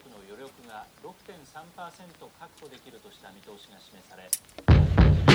力の余力が6.3%確保できるとした見通しが示され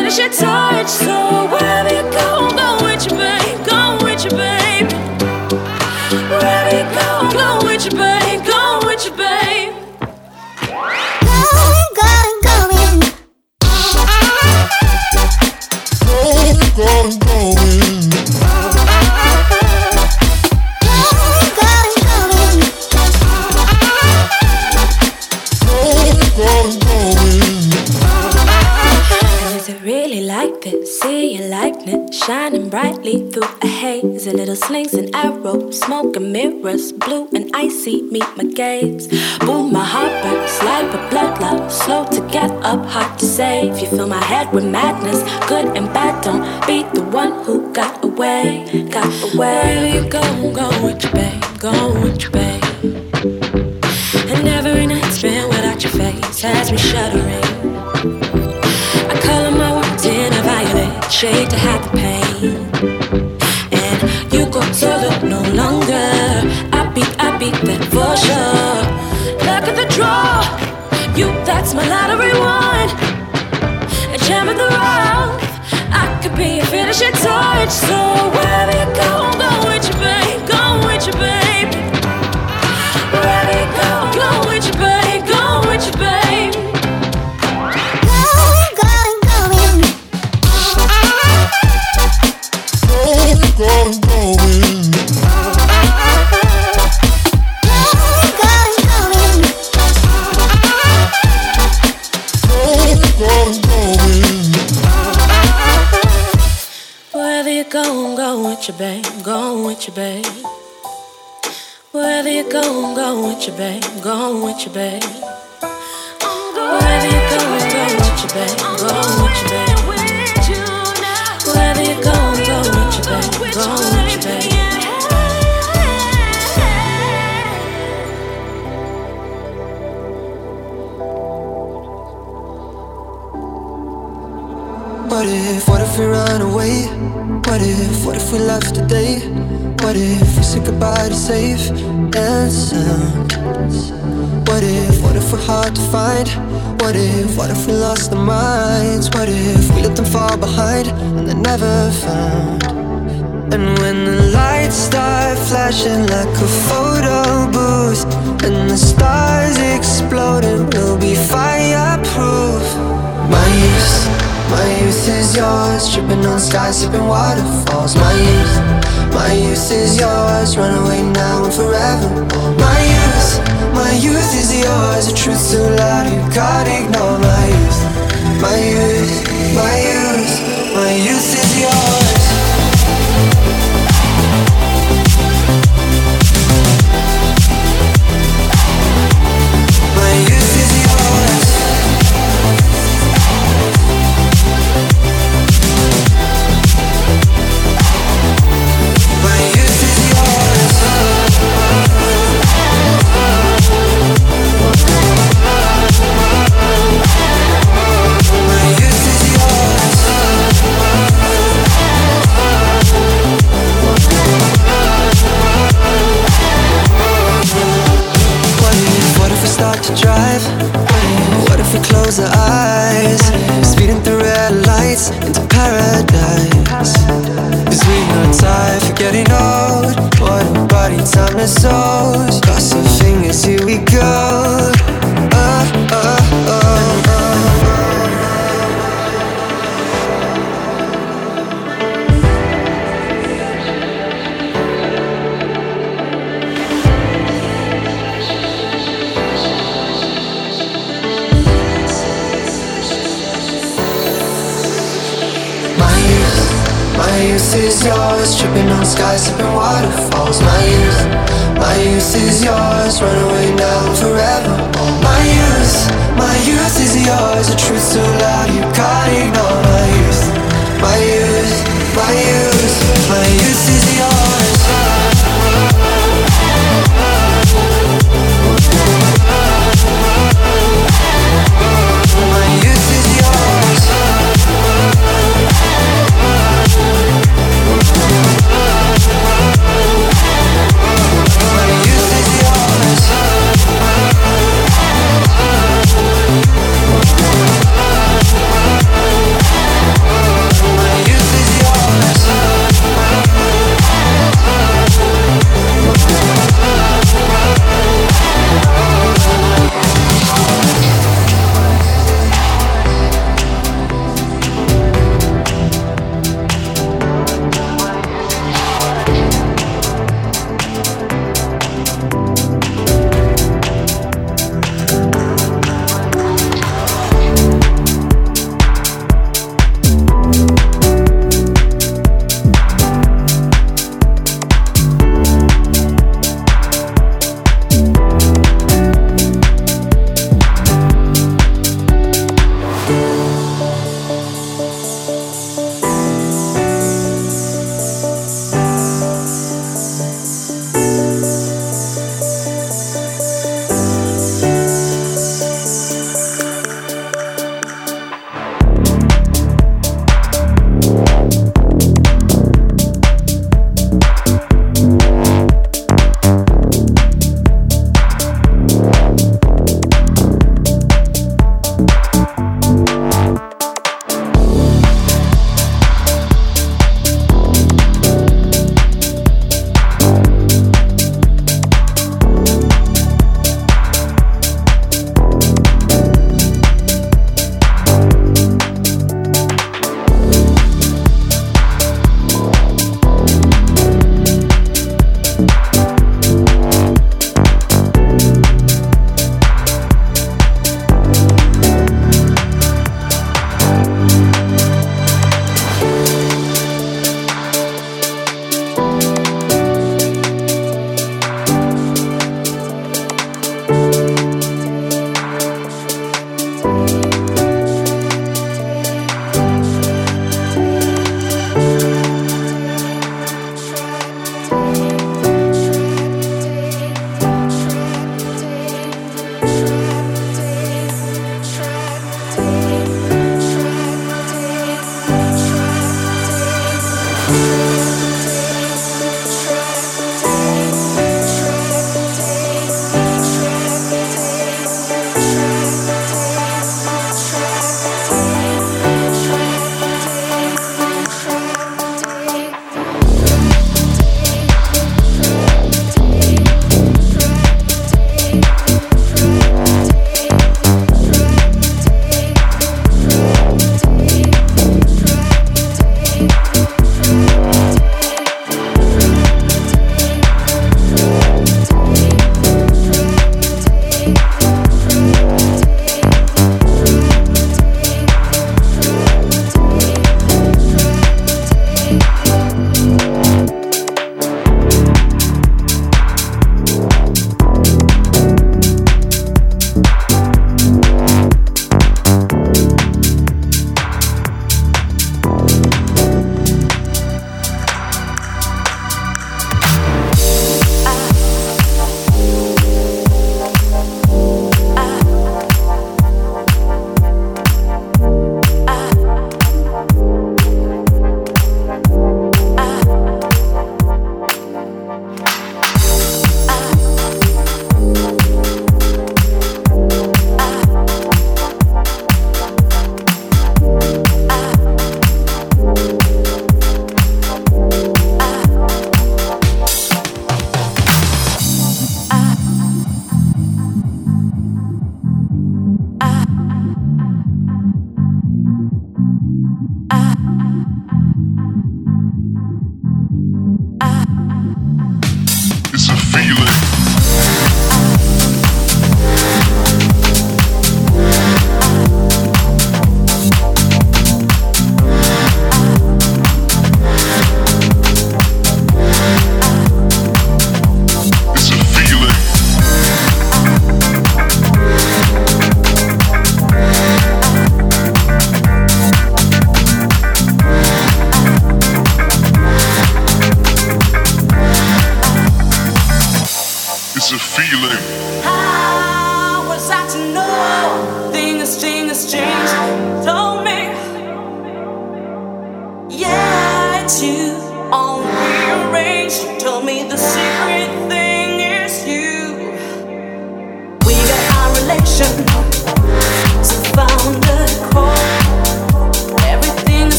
be your touch. So wherever smoke mirrors, blue and icy meet my gaze. Boom, my heart bursts like a blood love, slow to get up, hard to save. You fill my head with madness, good and bad. Don't be the one who got away, got away. Wherever you go, go with your babe, go with your babe. Beat, that for sure. Look at the draw. You, that's my lottery one. A gem of the round. I could be a finishing touch. So wherever you go, Wherever you go, go with your babe, go with your babe. Wherever you go, go with your babe, go with your babe. Wherever you go, go with your babe, go with your babe. What if, what if we run away? What if, what if we left today? What if we said goodbye to safe and sound? What if, what if we're hard to find? What if, what if we lost our minds? What if we let them fall behind and they're never found? And when the lights start flashing like a photo booth And the stars exploding, we'll be fireproof My my youth is yours Tripping on skies, sipping waterfalls. My youth, my youth is yours Run away now and forever. My youth, my youth is yours The truth's too loud, you can't ignore my youth. My youth, my youth, my youth is yours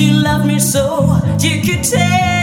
You love me so you could tell.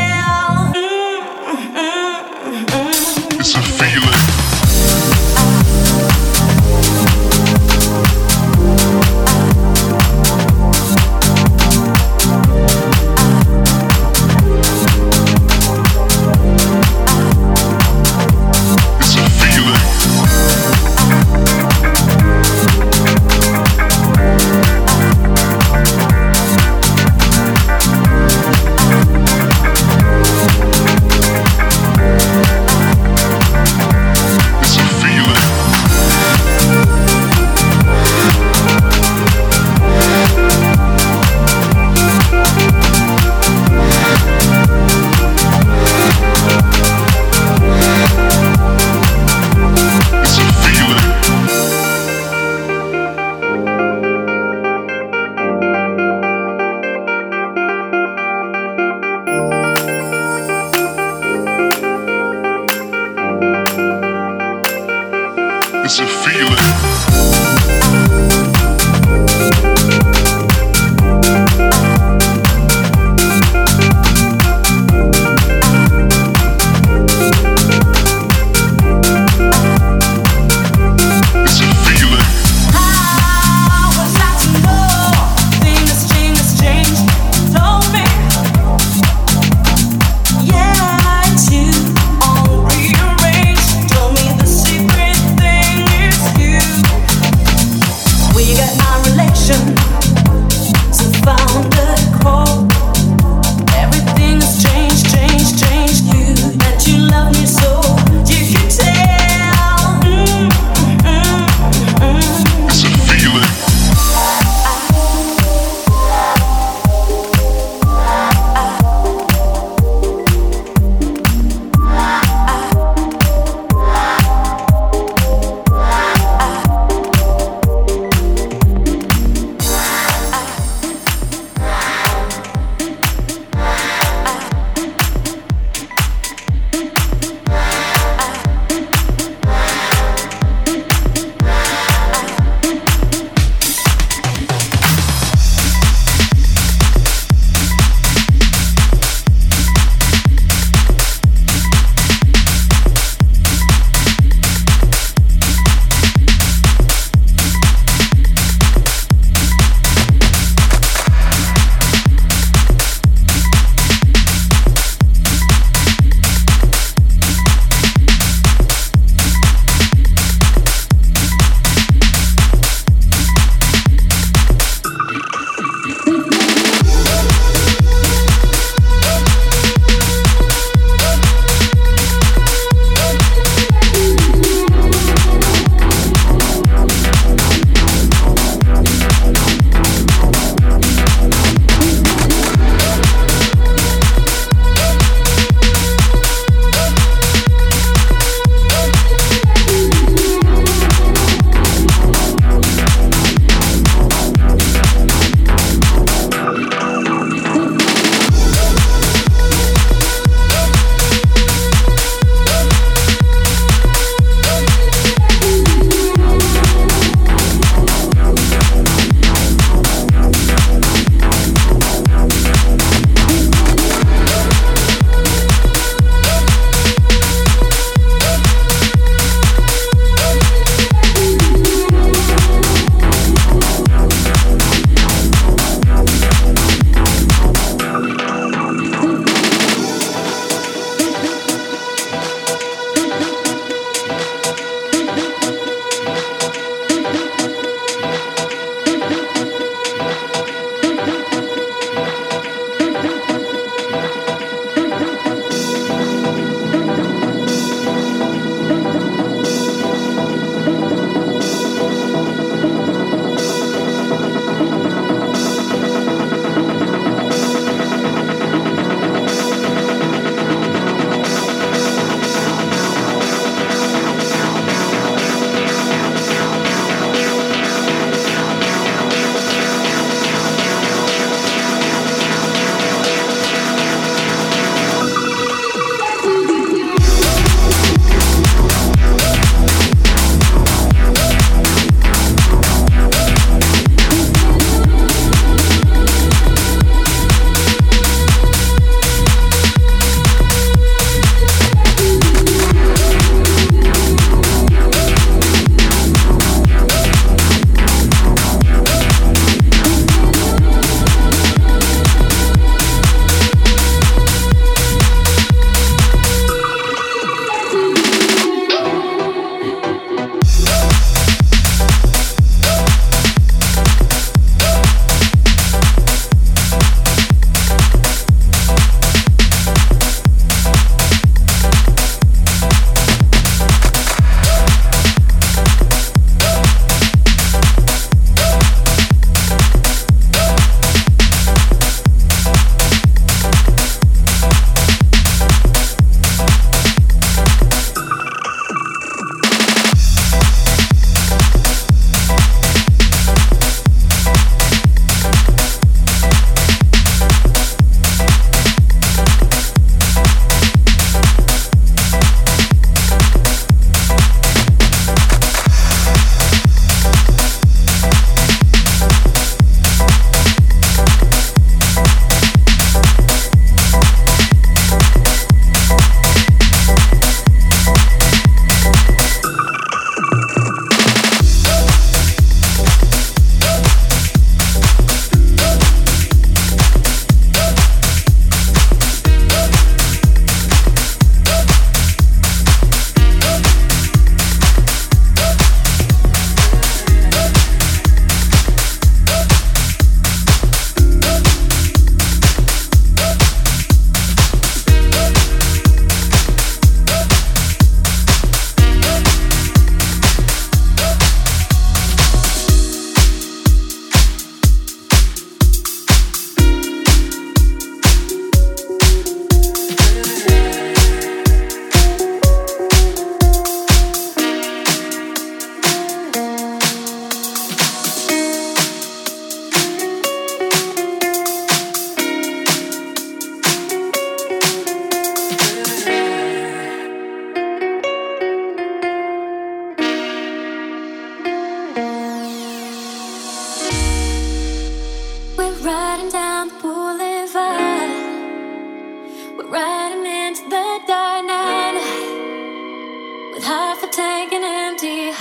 We got our election.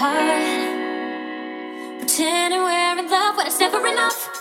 heart. Pretending we're in love, but it's never enough.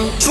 멈춰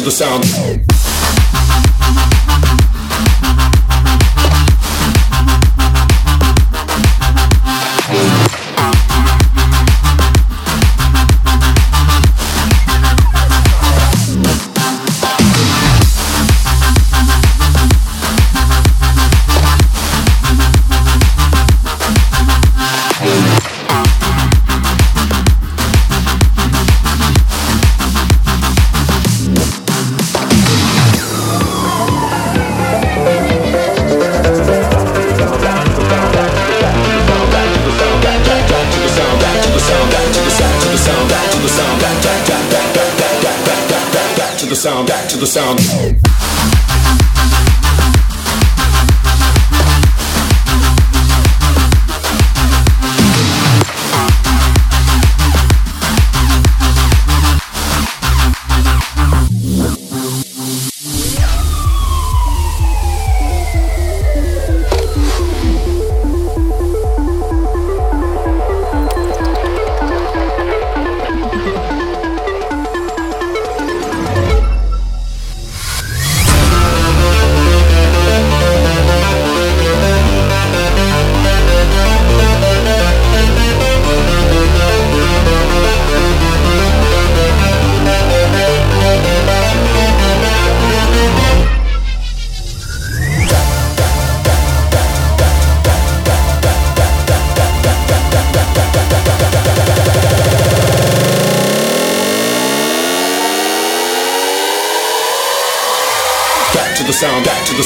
to the sound.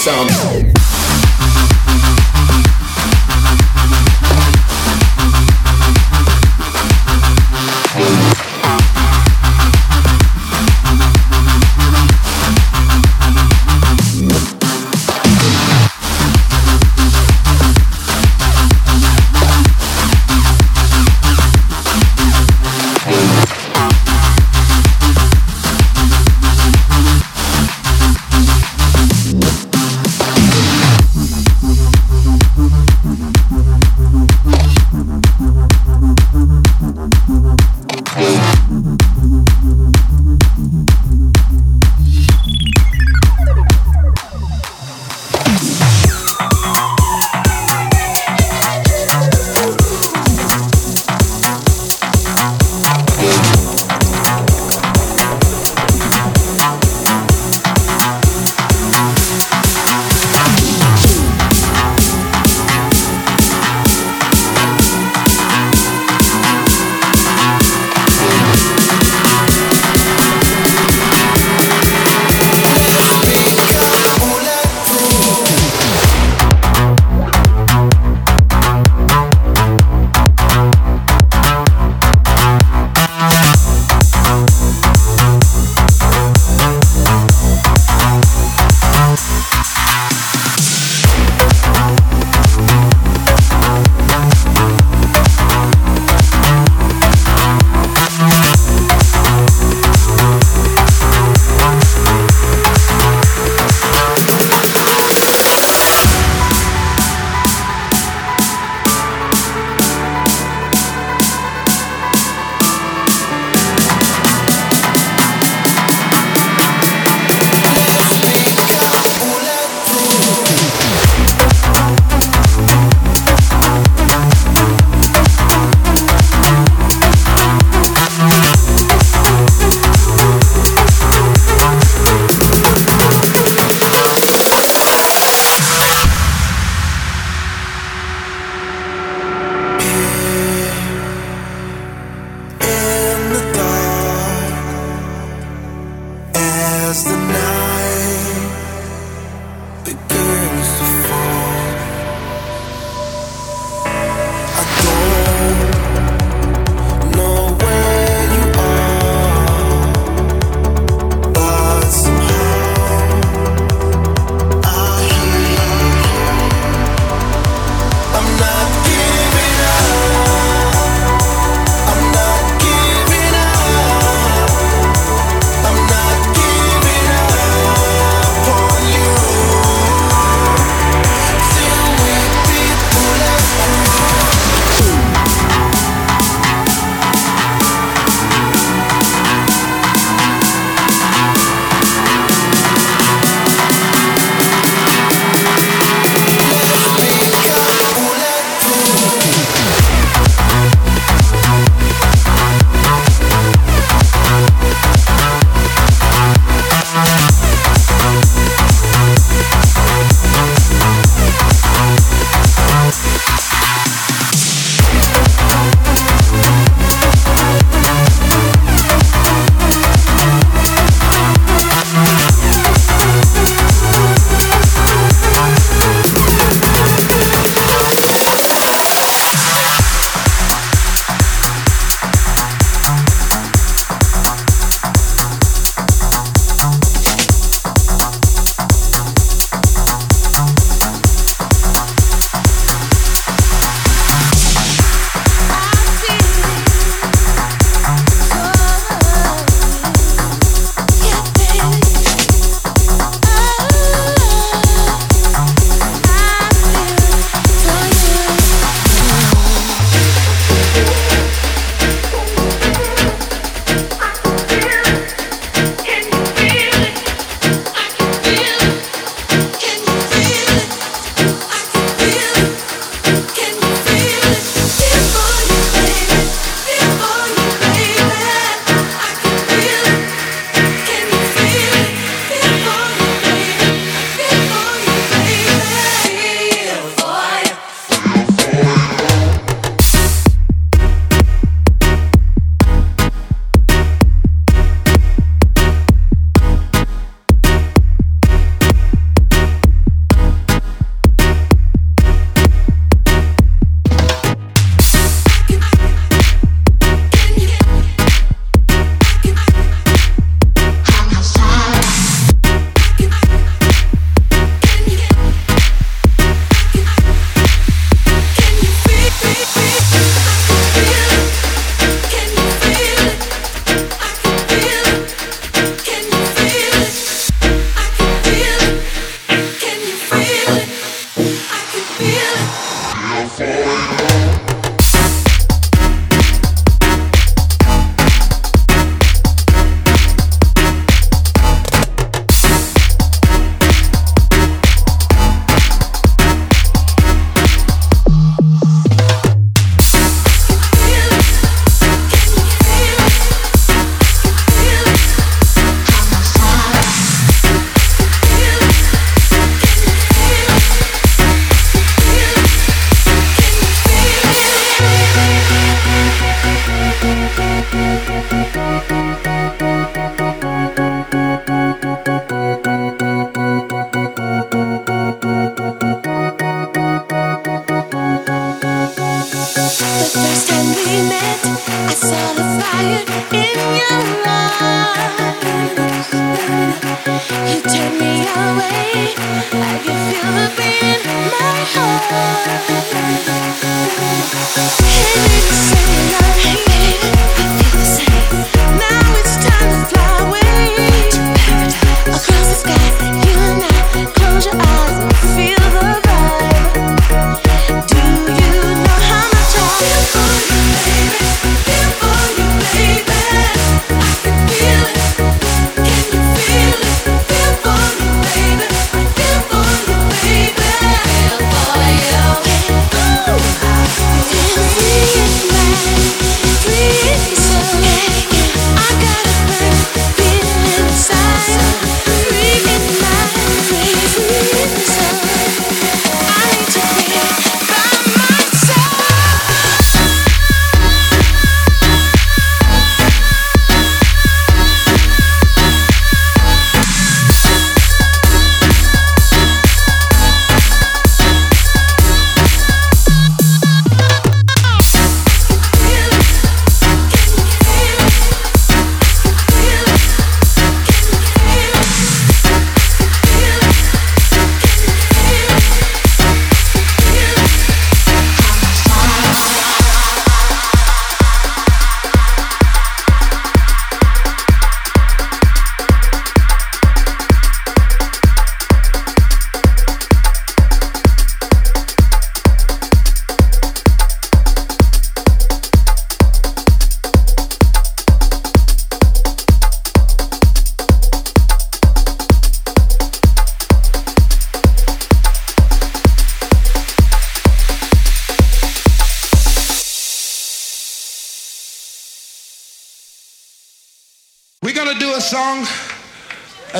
some.